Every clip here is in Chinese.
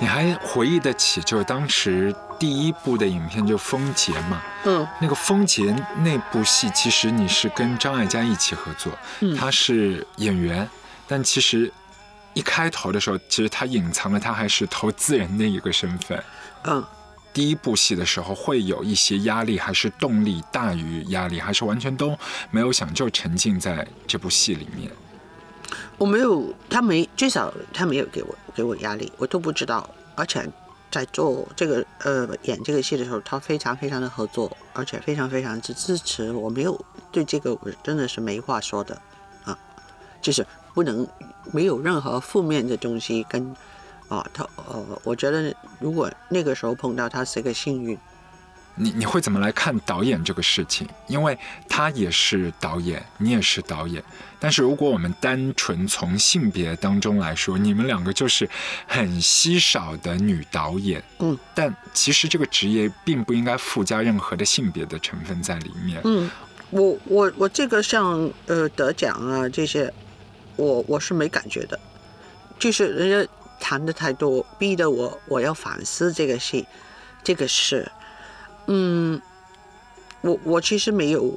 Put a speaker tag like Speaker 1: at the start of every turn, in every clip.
Speaker 1: 你还回忆得起，就是当时第一部的影片就《风劫》嘛？
Speaker 2: 嗯，
Speaker 1: 那个《风劫》那部戏，其实你是跟张艾嘉一起合作，
Speaker 2: 嗯
Speaker 1: 他是演员，但其实一开头的时候，其实他隐藏了他还是投资人的一个身份。
Speaker 2: 嗯，
Speaker 1: 第一部戏的时候会有一些压力，还是动力大于压力，还是完全都没有想就沉浸在这部戏里面？
Speaker 2: 我没有，他没，最少他没有给我给我压力，我都不知道。而且在做这个呃演这个戏的时候，他非常非常的合作，而且非常非常之支持。我没有对这个我真的是没话说的啊，就是不能没有任何负面的东西跟啊他呃，我觉得如果那个时候碰到他是一个幸运，
Speaker 1: 你你会怎么来看导演这个事情？因为他也是导演，你也是导演。但是如果我们单纯从性别当中来说，你们两个就是很稀少的女导演。
Speaker 2: 嗯，
Speaker 1: 但其实这个职业并不应该附加任何的性别的成分在里面。
Speaker 2: 嗯，我我我这个像呃得奖啊这些，我我是没感觉的，就是人家谈的太多，逼得我我要反思这个戏，这个事，嗯，我我其实没有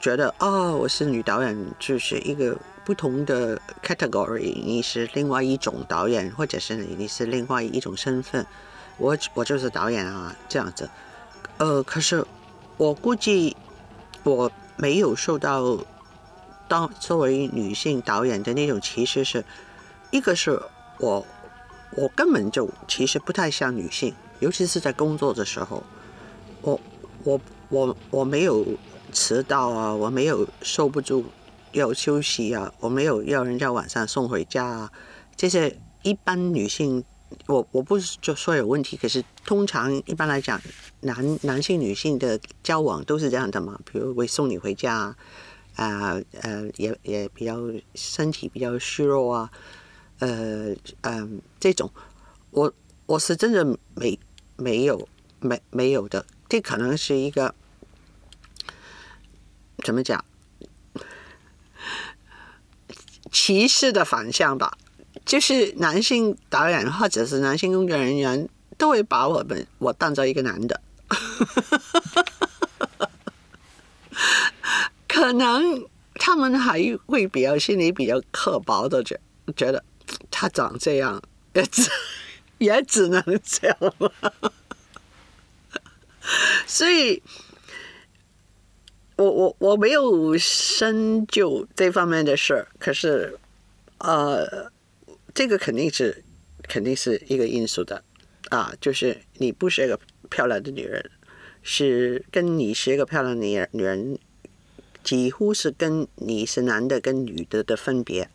Speaker 2: 觉得哦，我是女导演就是一个不同的 category，你是另外一种导演，或者是你是另外一种身份，我我就是导演啊这样子，呃，可是我估计我没有受到当作为女性导演的那种歧视是，一个是我我根本就其实不太像女性，尤其是在工作的时候，我我我我没有迟到啊，我没有受不住要休息啊，我没有要人家晚上送回家啊，这些一般女性。我我不是就说有问题，可是通常一般来讲，男男性女性的交往都是这样的嘛，比如会送你回家啊，啊呃也也比较身体比较虚弱啊，呃嗯、这种，我我是真的没没有没没有的，这可能是一个怎么讲？歧视的反向吧。就是男性导演或者是男性工作人员都会把我们我当做一个男的，可能他们还会比较心里比较刻薄的觉觉得他长这样也只也只能这样了，所以我我我没有深究这方面的事，可是呃。这个肯定是，肯定是一个因素的，啊，就是你不是一个漂亮的女人，是跟你是一个漂亮的女人，女人几乎是跟你是男的跟女的的分别，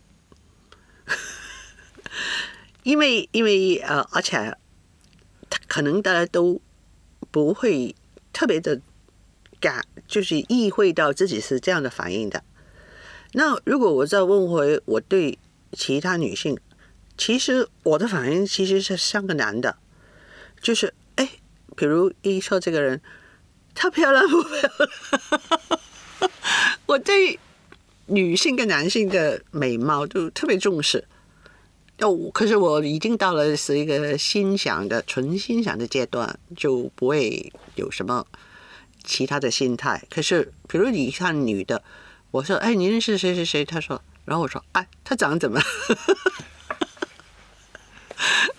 Speaker 2: 因为因为呃，而且他可能大家都不会特别的感，就是意会到自己是这样的反应的。那如果我再问回我对其他女性，其实我的反应其实是像个男的，就是哎，比如一说这个人，她漂亮不漂亮？我对女性跟男性的美貌都特别重视。哦，可是我已经到了是一个欣赏的纯欣赏的阶段，就不会有什么其他的心态。可是，比如你看女的，我说哎，你认识谁谁谁？她说，然后我说哎，她长得怎么？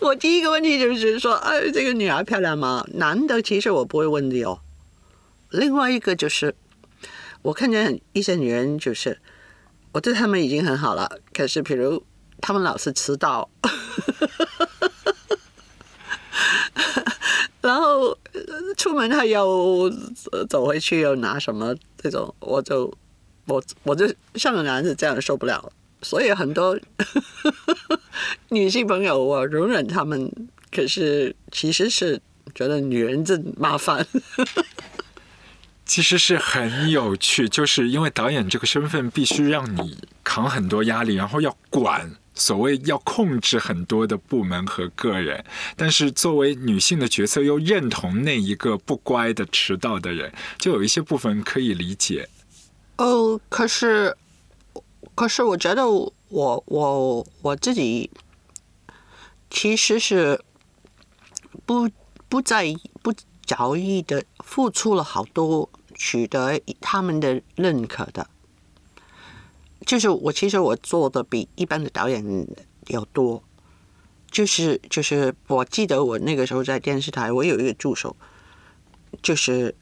Speaker 2: 我第一个问题就是说，哎，这个女孩漂亮吗？男的其实我不会问的哦。另外一个就是，我看见一些女人，就是我对她们已经很好了，可是比如他们老是迟到，然后出门还要走回去又拿什么这种，我就我我就像个男子这样受不了。所以很多 女性朋友，我容忍他们，可是其实是觉得女人真麻烦。
Speaker 1: 其实是很有趣，就是因为导演这个身份必须让你扛很多压力，然后要管，所谓要控制很多的部门和个人。但是作为女性的角色，又认同那一个不乖的、迟到的人，就有一些部分可以理解。
Speaker 2: 哦，可是。可是我觉得我我我自己其实是不不在意不着意的付出了好多，取得他们的认可的。就是我其实我做的比一般的导演要多，就是就是我记得我那个时候在电视台，我有一个助手，就是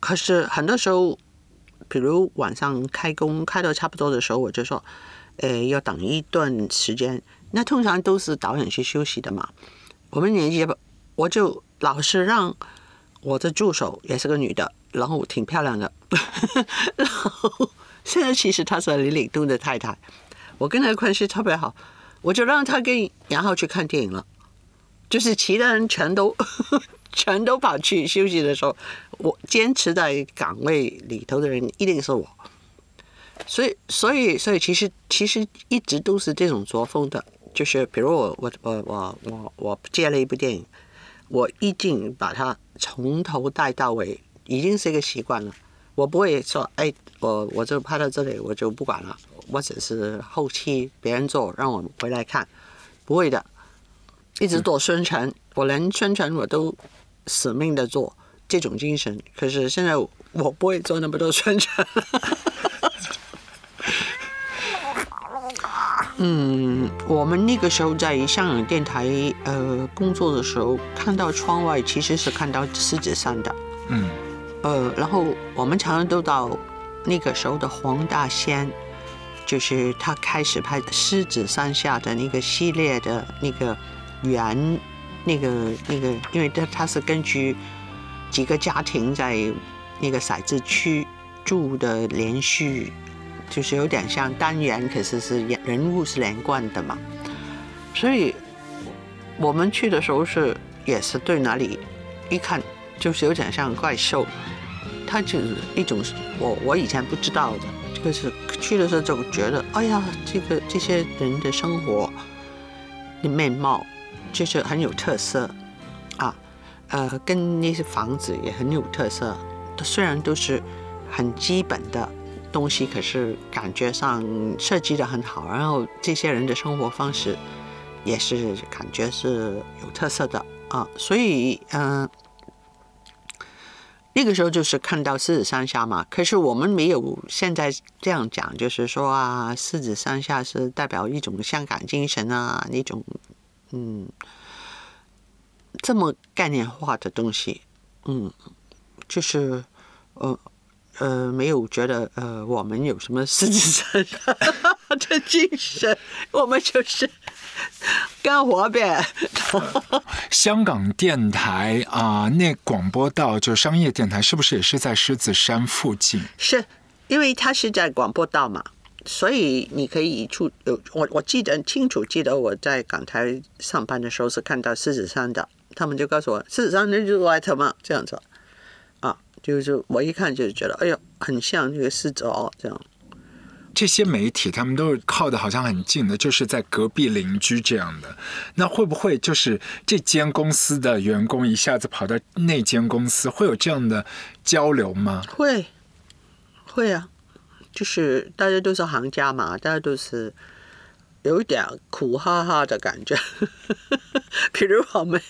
Speaker 2: 可是很多时候，比如晚上开工开到差不多的时候，我就说，呃，要等一段时间。那通常都是导演去休息的嘛。我们年纪不，我就老是让我的助手也是个女的，然后挺漂亮的，然后。现在其实他是李岭东的太太，我跟他关系特别好，我就让他跟杨浩去看电影了。就是其他人全都 全都跑去休息的时候，我坚持在岗位里头的人一定是我。所以，所以，所以，其实其实一直都是这种作风的。就是比如我我我我我我接了一部电影，我一定把它从头带到尾，已经是一个习惯了。我不会说，哎，我我就拍到这里，我就不管了，我只是后期别人做，让我回来看，不会的，一直做宣传，我连宣传我都死命的做，这种精神。可是现在我不会做那么多宣传。嗯，我们那个时候在香港电台呃工作的时候，看到窗外其实是看到狮子山的。嗯。呃，然后我们常常都到那个时候的黄大仙，就是他开始拍《狮子山下》的那个系列的那个原那个那个，因为他他是根据几个家庭在那个骰子区住的连续，就是有点像单元，可是是人物是连贯的嘛。所以我们去的时候是也是对哪里一看。就是有点像怪兽，它就是一种我我以前不知道的，这个是去的时候就觉得，哎呀，这个这些人的生活的面貌就是很有特色。啊，呃，跟那些房子也很有特色，虽然都是很基本的东西，可是感觉上设计的很好，然后这些人的生活方式也是感觉是有特色的。啊，所以嗯。那个时候就是看到狮子山下嘛，可是我们没有现在这样讲，就是说啊，狮子山下是代表一种香港精神啊，那种嗯，这么概念化的东西，嗯，就是呃呃，没有觉得呃，我们有什么狮子山下的精神，我们就是。干活呗。
Speaker 1: 香港电台啊，那广播道就商业电台，是不是也是在狮子山附近？
Speaker 2: 是，因为它是在广播道嘛，所以你可以出。有我我记得清楚，记得我在港台上班的时候是看到狮子山的，他们就告诉我狮子山那就是外头嘛，这样子。啊，就是我一看就觉得，哎呦，很像那个狮子哦，这样。
Speaker 1: 这些媒体他们都是靠的好像很近的，就是在隔壁邻居这样的。那会不会就是这间公司的员工一下子跑到那间公司，会有这样的交流吗？
Speaker 2: 会，会啊，就是大家都是行家嘛，大家都是有一点苦哈哈的感觉。比如我们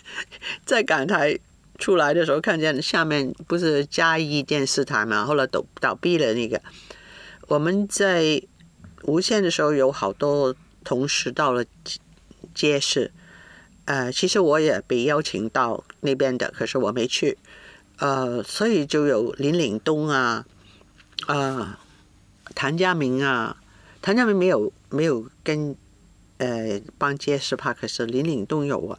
Speaker 2: 在港台出来的时候，看见下面不是嘉义电视台嘛，后来倒倒闭了那个。我们在无线的时候，有好多同事到了街市，呃，其实我也被邀请到那边的，可是我没去，呃，所以就有林岭东啊，啊，谭家明啊，谭家明没有没有跟呃帮街市拍，可是林岭东有啊，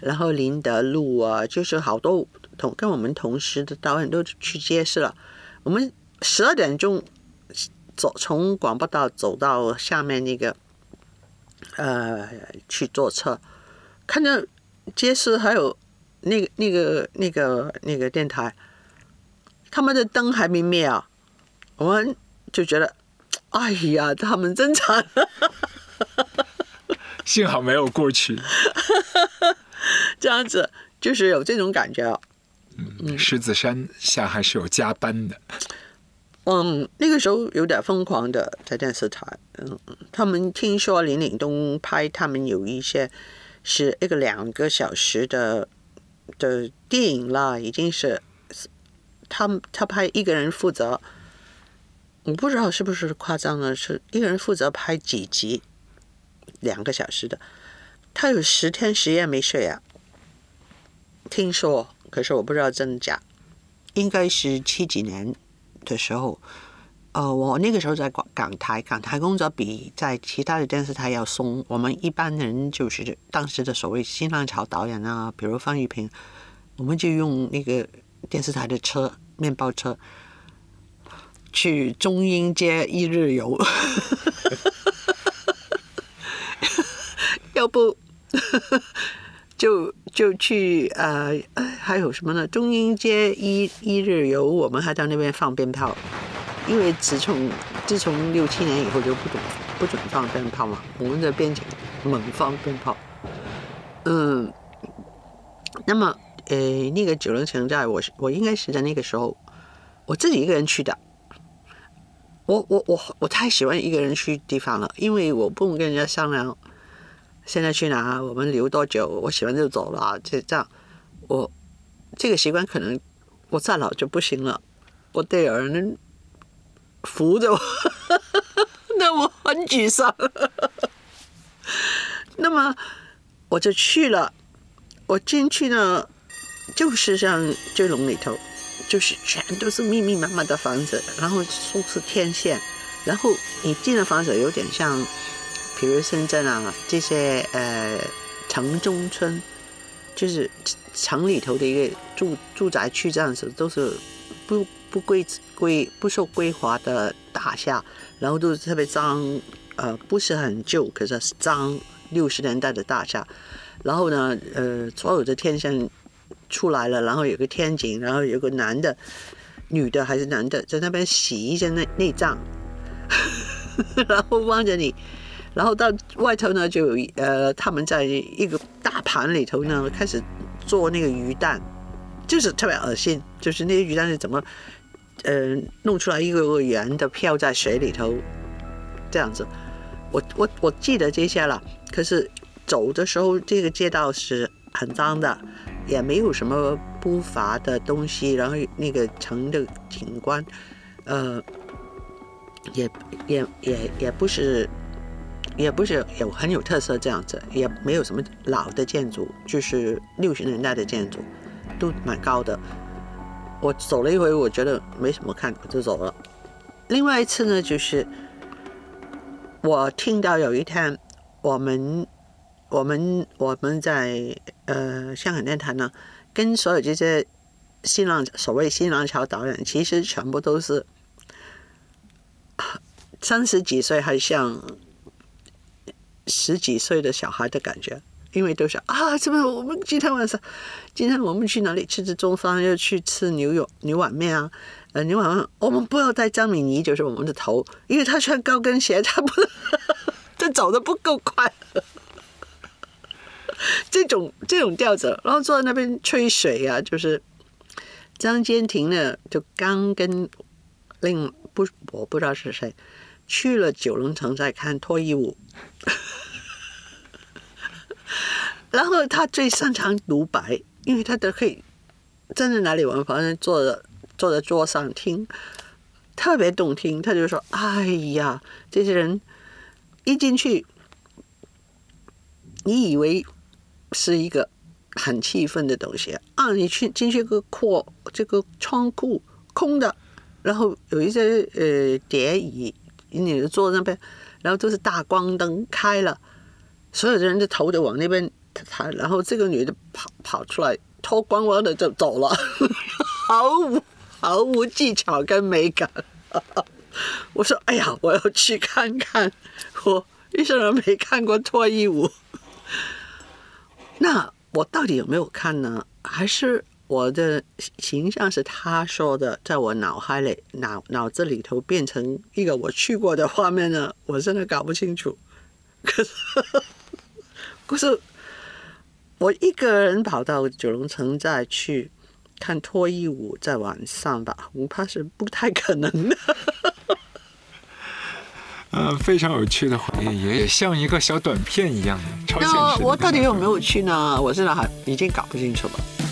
Speaker 2: 然后林德禄啊，就是好多同跟我们同时的导演都去街市了，我们十二点钟。走从广播道走到下面那个，呃，去坐车，看见街市还有那个那个那个那个电台，他们的灯还没灭啊，我们就觉得，哎呀，他们真惨，
Speaker 1: 幸好没有过去，
Speaker 2: 这样子就是有这种感觉啊。
Speaker 1: 嗯，狮子山下还是有加班的。
Speaker 2: 嗯，那个时候有点疯狂的在电视台，嗯，他们听说林岭东拍，他们有一些是一个两个小时的的电影啦，已经是他他拍一个人负责，我不知道是不是夸张了，是一个人负责拍几集，两个小时的，他有十天十夜没睡啊。听说，可是我不知道真假，应该是七几年的时候。呃，我那个时候在港港台，港台工作比在其他的电视台要松。我们一般人就是当时的所谓新浪潮导演啊，比如方玉萍，我们就用那个电视台的车，面包车，去中英街一日游。要不 就就去呃，还有什么呢？中英街一一日游，我们还到那边放鞭炮。因为自从自从六七年以后就不准不准放鞭炮嘛，我们在边境猛放鞭炮。嗯，那么呃，那个九龙城寨，我是我应该是在那个时候我自己一个人去的。我我我我太喜欢一个人去地方了，因为我不用跟人家商量现在去哪，我们留多久，我喜欢就走了，就这样。我这个习惯可能我再老就不行了，我得有人。扶着我，那我很沮丧。那么我就去了，我进去呢，就是像追龙里头，就是全都是密密麻麻的房子，然后都是天线，然后你进的房子有点像，比如深圳啊这些呃城中村，就是城里头的一个住住宅区这样子，都是不。不规规不受规划的大厦，然后都是特别脏，呃，不是很旧，可是脏，六十年代的大厦。然后呢，呃，所有的天线出来了，然后有个天井，然后有个男的、女的还是男的在那边洗一些内内脏，然后望着你，然后到外头呢就有呃，他们在一个大盘里头呢开始做那个鱼蛋，就是特别恶心，就是那些鱼蛋是怎么。呃，弄出来一个个圆的漂在水里头，这样子，我我我记得这些了。可是走的时候，这个街道是很脏的，也没有什么不乏的东西。然后那个城的景观，呃，也也也也不是，也不是有很有特色这样子，也没有什么老的建筑，就是六十年代的建筑，都蛮高的。我走了一回，我觉得没什么看，我就走了。另外一次呢，就是我听到有一天，我们我们我们在呃香港电台呢，跟所有这些新浪所谓新浪潮导演，其实全部都是三十几岁，还像十几岁的小孩的感觉。因为都是啊，怎么我们今天晚上，今天我们去哪里吃吃中饭？要去吃牛肉牛碗面啊？呃，牛碗面，我们不要带张敏妮，就是我们的头，因为他穿高跟鞋，他不，她走的不够快。这种这种调子，然后坐在那边吹水啊，就是张坚庭呢，就刚跟另不我不知道是谁去了九龙城在看脱衣舞。然后他最擅长独白，因为他都可以站在哪里我们，反正坐着坐在桌上听，特别动听。他就说：“哎呀，这些人一进去，你以为是一个很气愤的东西啊？你去进去个扩这个仓库空的，然后有一些呃叠椅，你就坐那边，然后都是大光灯开了，所有的人的头都往那边。”他，然后这个女的跑跑出来，脱光光的就走了，毫无毫无技巧跟美感。我说：“哎呀，我要去看看。”我一生人没看过脱衣舞，那我到底有没有看呢？还是我的形象是他说的，在我脑海里脑脑子里头变成一个我去过的画面呢？我真的搞不清楚。可是，可是。我一个人跑到九龙城寨去看脱衣舞，在晚上吧，我怕是不太可能的。
Speaker 1: 嗯，非常有趣的回忆，也像一个小短片一样的超现实。
Speaker 2: 那我到底有没有去呢？我现在还已经搞不清楚了。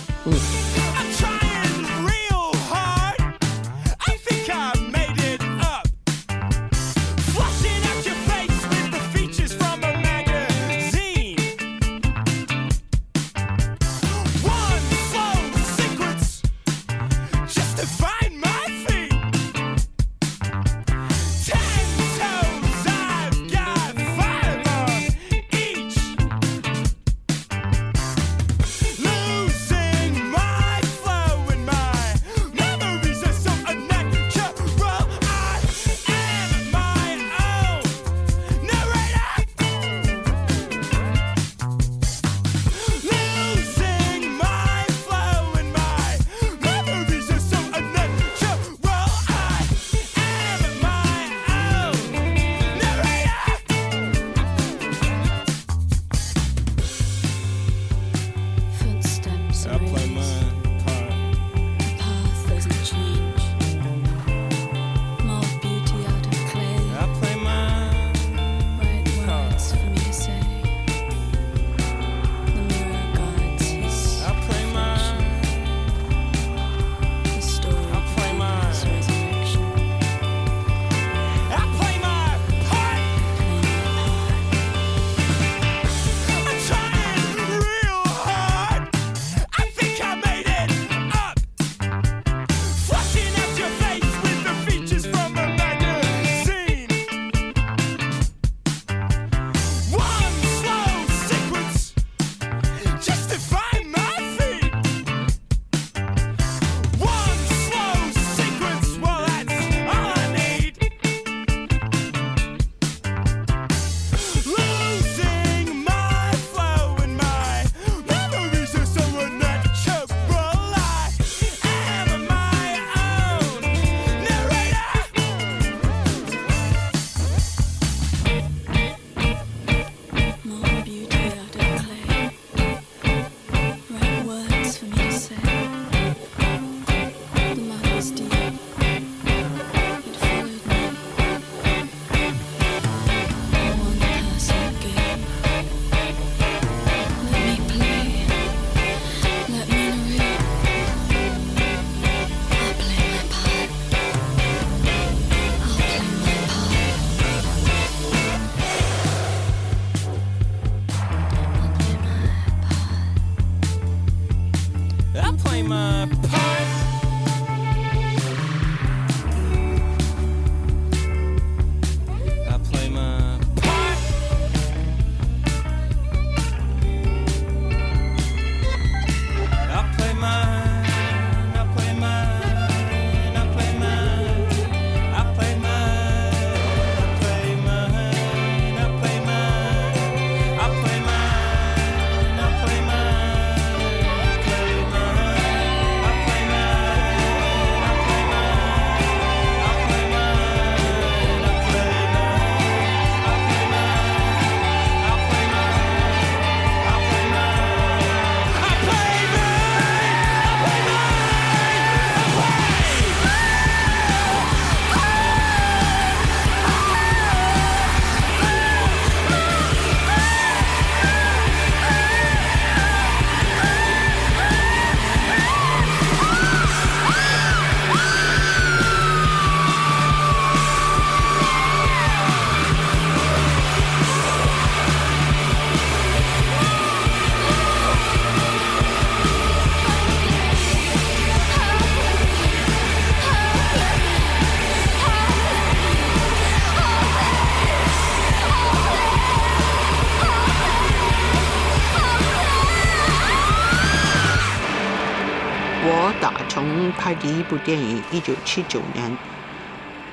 Speaker 2: 拍第一部电影，一九七九年，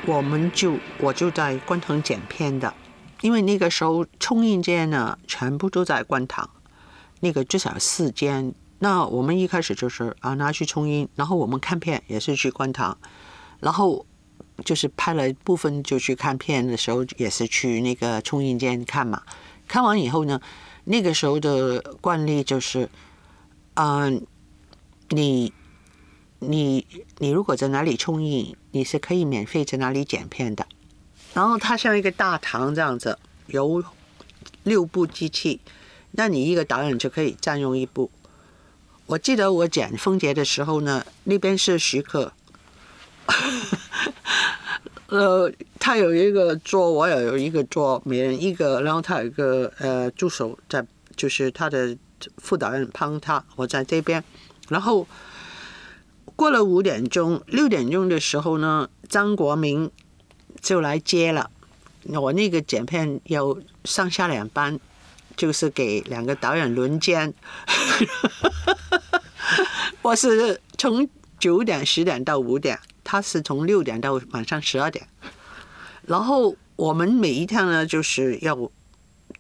Speaker 2: 我们就我就在观塘剪片的，因为那个时候冲印间呢，全部都在观塘，那个至少四间。那我们一开始就是啊拿去冲印，然后我们看片也是去观塘，然后就是拍了部分就去看片的时候也是去那个冲印间看嘛。看完以后呢，那个时候的惯例就是，嗯、你你你如果在哪里冲印，你是可以免费在哪里剪片的。然后它像一个大堂这样子，有六部机器，那你一个导演就可以占用一部。我记得我剪《风杰》的时候呢，那边是徐克，呃，他有一个桌，我也有一个桌，每人一个，然后他有一个呃助手在，就是他的副导演帮他，我在这边，然后过了五点钟，六点钟的时候呢，张国明就来接了，我那个剪片有上下两班，就是给两个导演轮奸。我是从九点、十点到五点，他是从六点到晚上十二点。然后我们每一天呢，就是要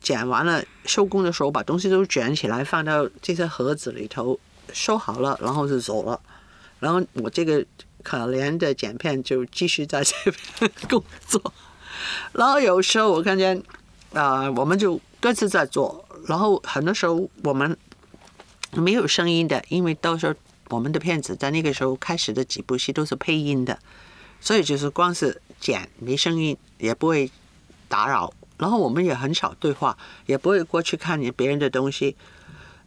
Speaker 2: 剪完了收工的时候，把东西都卷起来，放到这些盒子里头，收好了，然后就走了。然后我这个可怜的剪片就继续在这边工作。然后有时候我看见，啊、我们就各自在做。然后很多时候我们没有声音的，因为到时候我们的片子在那个时候开始的几部戏都是配音的，所以就是光是剪没声音，也不会打扰。然后我们也很少对话，也不会过去看别人的东西。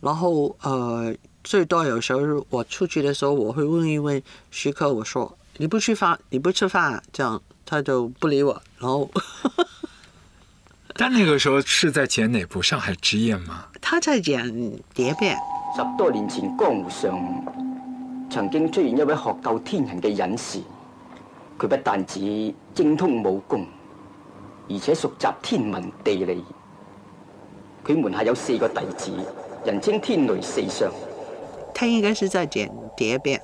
Speaker 2: 然后呃，最多有时候我出去的时候，我会问一问徐克，我说你不吃饭，你不吃饭、啊，这样他就不理我。然后
Speaker 1: 但那个时候是在剪哪部《上海之夜》吗？
Speaker 2: 他在剪蝶变，
Speaker 3: 十多年前，江湖上曾經出現一位學究天人嘅隱士，佢不但止精通武功，而且熟習天文地理。佢門下有四個弟子，人稱天雷四相。
Speaker 2: 他应该是在剪蝶變。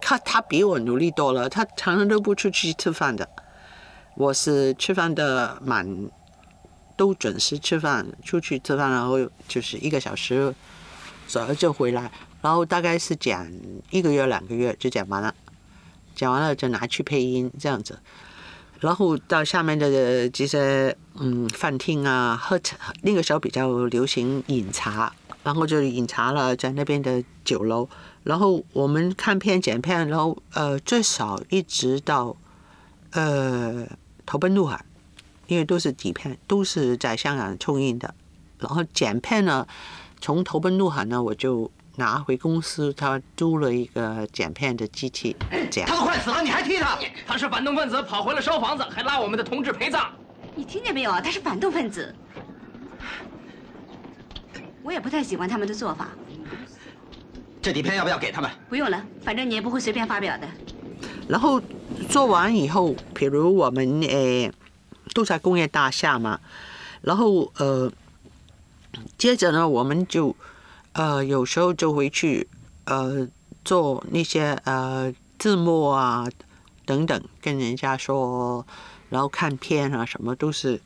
Speaker 2: 他他比我努力多了，他常常都不出去吃饭的。我是吃饭的满都准时吃饭，出去吃饭，然后就是一个小时左右就回来，然后大概是剪一个月两个月就剪完了，剪完了就拿去配音这样子。然后到下面的这些嗯饭厅啊，喝茶，那个时候比较流行饮茶，然后就饮茶了，在那边的酒楼。然后我们看片剪片，然后呃最少一直到呃投奔怒海，因为都是底片，都是在香港冲印的。然后剪片呢，从投奔怒海呢，我就拿回公司，他租了一个剪片的机器剪
Speaker 4: 他。都快死了，你还踢他？他是反动分子，跑回了烧房子，还拉我们的同志陪葬。
Speaker 5: 你听见没有啊？他是反动分子。我也不太喜欢他们的做法。
Speaker 4: 这底片要不要给他们？
Speaker 5: 不用了，反正你也不会随便发表的。
Speaker 2: 然后做完以后，比如我们诶都在工业大厦嘛，然后呃，接着呢，我们就呃有时候就回去呃做那些呃字幕啊等等，跟人家说，然后看片啊什么都是。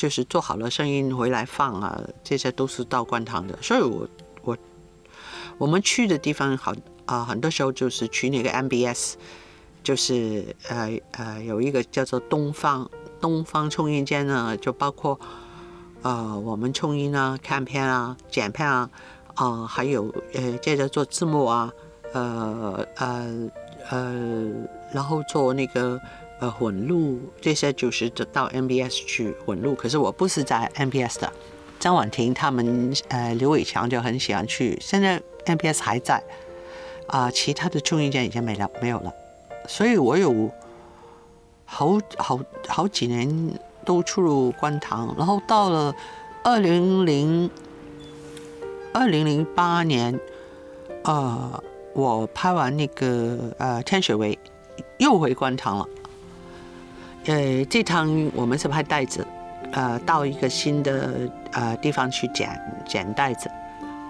Speaker 2: 就是做好了声音回来放啊，这些都是到观塘的，所以我我我们去的地方好啊、很多时候就是去那个 MBS，就是呃呃有一个叫做东方东方冲印间呢，就包括呃我们冲印啊、看片啊、剪片啊，啊、还有呃接着做字幕啊，呃呃呃，然后做那个。呃，混录这些就是到 MBS 去混录，可是我不是在 MBS 的。张婉婷他们，呃，刘伟强就很喜欢去。现在 MBS 还在，啊、其他的綜藝間已经没了，没有了。所以我有好好好几年都出入官塘，然后到了二零零二零零八年，呃，我拍完那个呃天水围，又回官塘了。呃，这趟我们是拍袋子，呃，到一个新的呃地方去捡捡袋子，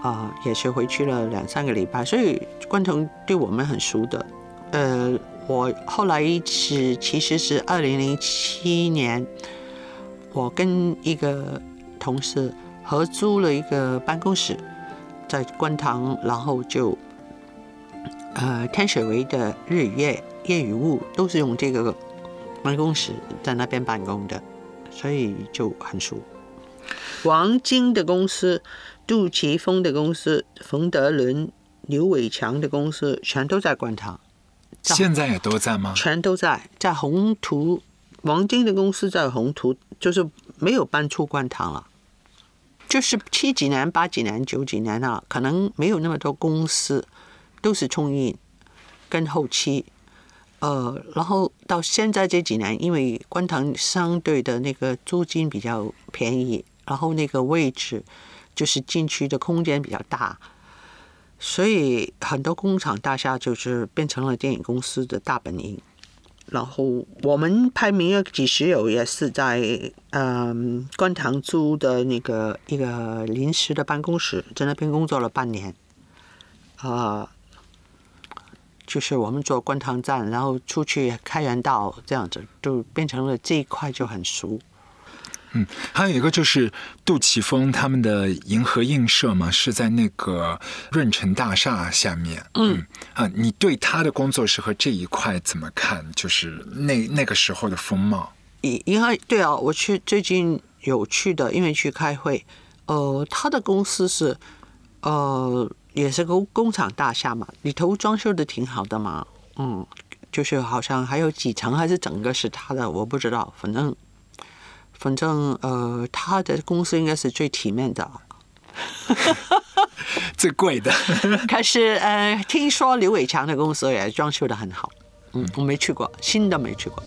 Speaker 2: 啊、呃，也是回去了两三个礼拜，所以觀塘对我们很熟的，呃，我后来是其实是二零零七年，我跟一个同事合租了一个办公室，在观塘，然后就呃天水围的日与夜、夜与雾都是用这个办公室在那边办公的，所以就很熟。王晶的公司、杜琪峰的公司、冯德伦、刘伟强的公司全都在观塘。
Speaker 1: 现在也都在吗？
Speaker 2: 全都在，在宏图，王晶的公司在宏图，就是没有搬出观塘了。就是七几年、八几年、九几年啊，可能没有那么多公司，都是冲印跟后期。呃，然后到现在这几年，因为观塘相对的那个租金比较便宜，然后那个位置就是进去的空间比较大。所以很多工厂大厦就是变成了电影公司的大本营。然后我们拍《明月几时有》也是在嗯观塘租的那个一个临时的办公室，在那边工作了半年。啊，就是我们做观塘站，然后出去开源道这样子，就变成了这一块就很熟。
Speaker 1: 嗯，还有一个就是杜琪峰他们的银河映射嘛，是在那个润城大厦下面。嗯啊，你对他的工作室和这一块怎么看？就是那那个时候的风貌。
Speaker 2: 银银河对啊，我去最近有去的，因为去开会。呃，他的公司是呃也是个工厂大厦嘛，里头装修的挺好的嘛。嗯，就是好像还有几层还是整个是他的，我不知道，反正。反正呃，他的公司应该是最体面的，
Speaker 1: 最贵的。
Speaker 2: 可是呃，听说刘伟强的公司也装修的很好，嗯，我没去过，新的没去过。